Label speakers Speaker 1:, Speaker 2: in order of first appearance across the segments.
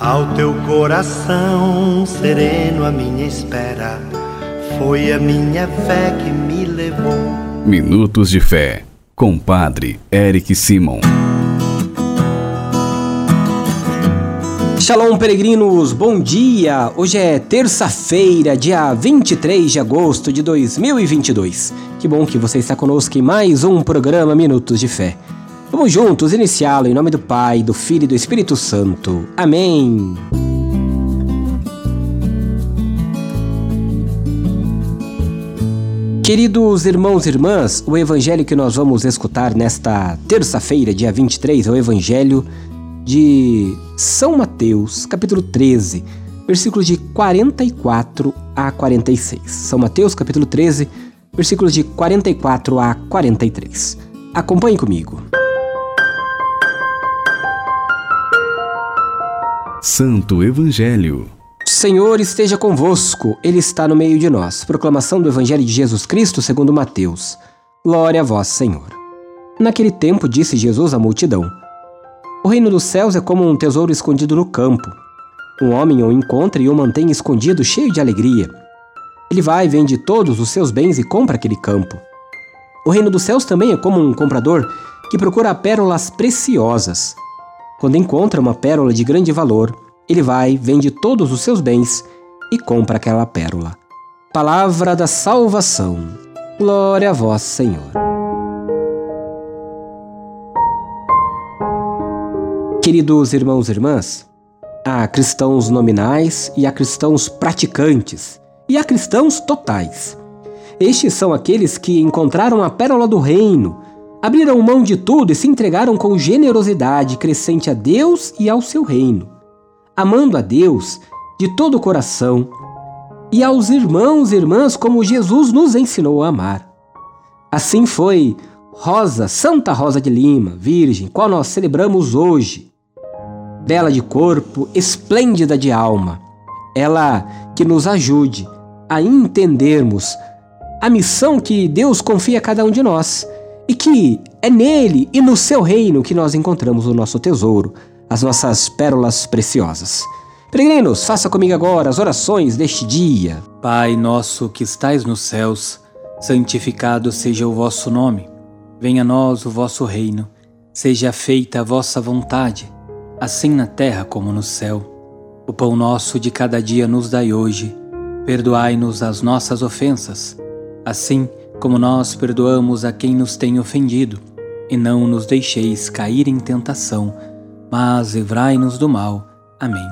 Speaker 1: Ao teu coração sereno, a minha espera foi a minha fé que me levou.
Speaker 2: Minutos de Fé, com Padre Eric Simon.
Speaker 3: Shalom, peregrinos, bom dia! Hoje é terça-feira, dia 23 de agosto de 2022. Que bom que você está conosco em mais um programa Minutos de Fé. Vamos juntos iniciá-lo em nome do Pai, do Filho e do Espírito Santo. Amém. Queridos irmãos e irmãs, o evangelho que nós vamos escutar nesta terça-feira, dia 23, é o evangelho de São Mateus, capítulo 13, versículos de 44 a 46. São Mateus, capítulo 13, versículos de 44 a 43. Acompanhe comigo.
Speaker 2: Santo Evangelho.
Speaker 3: Senhor esteja convosco, Ele está no meio de nós. Proclamação do Evangelho de Jesus Cristo segundo Mateus. Glória a vós, Senhor. Naquele tempo disse Jesus à multidão: O reino dos céus é como um tesouro escondido no campo. Um homem o encontra e o mantém escondido, cheio de alegria. Ele vai, vende todos os seus bens e compra aquele campo. O reino dos céus também é como um comprador que procura pérolas preciosas. Quando encontra uma pérola de grande valor, ele vai, vende todos os seus bens e compra aquela pérola. Palavra da salvação. Glória a vós, Senhor. Queridos irmãos e irmãs, há cristãos nominais e há cristãos praticantes e há cristãos totais. Estes são aqueles que encontraram a pérola do reino abriram mão de tudo e se entregaram com generosidade crescente a Deus e ao seu reino, amando a Deus de todo o coração e aos irmãos e irmãs como Jesus nos ensinou a amar. Assim foi Rosa, Santa Rosa de Lima, Virgem, qual nós celebramos hoje. Bela de corpo, esplêndida de alma, ela que nos ajude a entendermos a missão que Deus confia a cada um de nós e que é nele e no seu reino que nós encontramos o nosso tesouro, as nossas pérolas preciosas. Peregrinos, faça comigo agora as orações deste dia.
Speaker 4: Pai nosso que estais nos céus, santificado seja o vosso nome. Venha a nós o vosso reino. Seja feita a vossa vontade, assim na terra como no céu. O pão nosso de cada dia nos dai hoje. Perdoai-nos as nossas ofensas, assim como como nós perdoamos a quem nos tem ofendido, e não nos deixeis cair em tentação, mas livrai-nos do mal. Amém.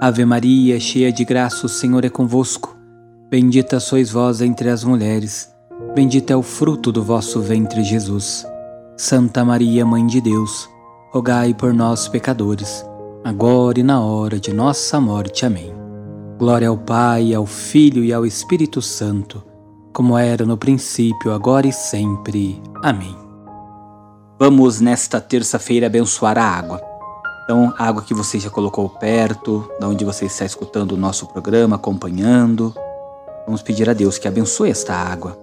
Speaker 4: Ave Maria, cheia de graça, o Senhor é convosco. Bendita sois vós entre as mulheres, bendito é o fruto do vosso ventre, Jesus. Santa Maria, Mãe de Deus, rogai por nós, pecadores, agora e na hora de nossa morte. Amém. Glória ao Pai, ao Filho e ao Espírito Santo como era no princípio, agora e sempre. Amém.
Speaker 3: Vamos nesta terça-feira abençoar a água. Então, a água que você já colocou perto, da onde você está escutando o nosso programa, acompanhando. Vamos pedir a Deus que abençoe esta água.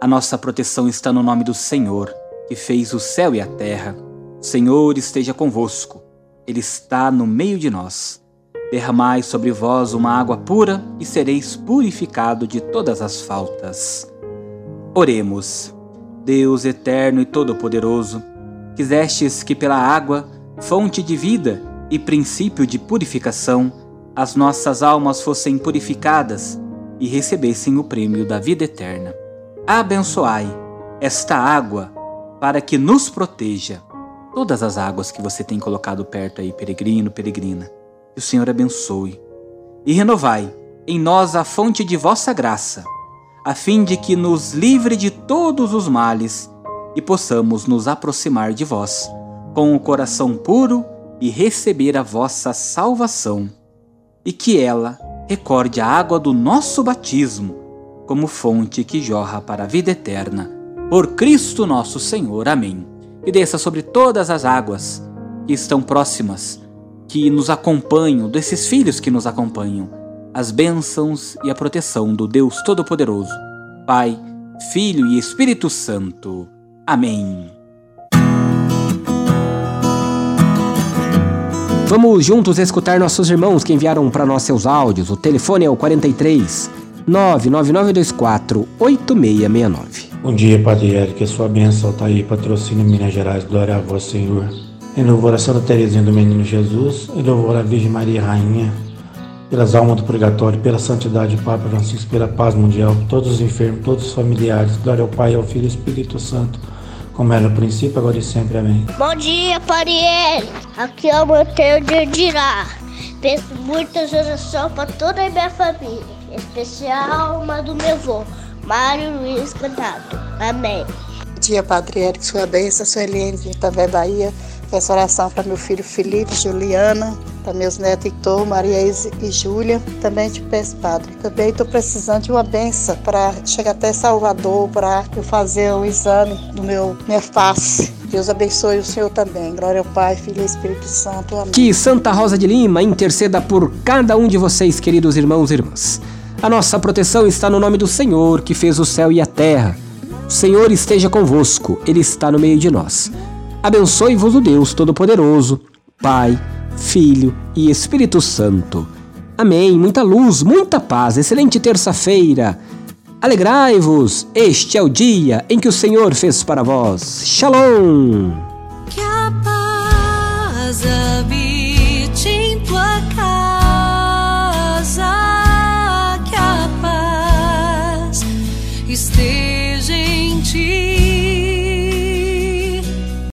Speaker 3: A nossa proteção está no nome do Senhor, que fez o céu e a terra. O Senhor esteja convosco. Ele está no meio de nós. Derramai sobre vós uma água pura e sereis purificado de todas as faltas. Oremos. Deus eterno e todo-poderoso, quisestes que pela água, fonte de vida e princípio de purificação, as nossas almas fossem purificadas e recebessem o prêmio da vida eterna. Abençoai esta água para que nos proteja. Todas as águas que você tem colocado perto aí, peregrino, peregrina o Senhor abençoe. E renovai em nós a fonte de vossa graça, a fim de que nos livre de todos os males e possamos nos aproximar de vós com o coração puro e receber a vossa salvação. E que ela recorde a água do nosso batismo como fonte que jorra para a vida eterna. Por Cristo nosso Senhor. Amém. E desça sobre todas as águas que estão próximas que nos acompanham, desses filhos que nos acompanham, as bênçãos e a proteção do Deus Todo-Poderoso, Pai, Filho e Espírito Santo. Amém. Vamos juntos escutar nossos irmãos que enviaram para nós seus áudios. O telefone é o 43 99924 8669.
Speaker 5: Bom dia, Padre Eric. Que sua bênção está aí, patrocínio Minas Gerais. Glória a vós, Senhor. Em louvor a Santa Teresinha do Menino Jesus, em louvor a Virgem Maria Rainha, pelas almas do purgatório, pela santidade do Papa Francisco, pela paz mundial, todos os enfermos, todos os familiares. Glória ao Pai, ao Filho e ao Espírito Santo como era no princípio, agora e sempre. Amém.
Speaker 6: Bom dia, Pariel. Aqui é o Monteiro de Dirá. Peço muitas orações para toda a minha família, em especial uma do meu avô, Mário Luiz Cantado. Amém.
Speaker 7: Bom dia, Padre Eric, sua bênção, sou Eliane de Itavé, Bahia. Peço oração para meu filho Felipe, Juliana, para meus netos Heitor, Maria e Júlia. Também te peço, Padre. Também estou precisando de uma benção para chegar até Salvador, para eu fazer o exame do meu minha face. Deus abençoe o Senhor também. Glória ao Pai, Filho e Espírito Santo. Amém.
Speaker 3: Que Santa Rosa de Lima interceda por cada um de vocês, queridos irmãos e irmãs. A nossa proteção está no nome do Senhor, que fez o céu e a terra. O Senhor esteja convosco, Ele está no meio de nós. Abençoe-vos o Deus Todo-Poderoso, Pai, Filho e Espírito Santo. Amém. Muita luz, muita paz. Excelente terça-feira. Alegrai-vos, este é o dia em que o Senhor fez para vós. Shalom! Que a paz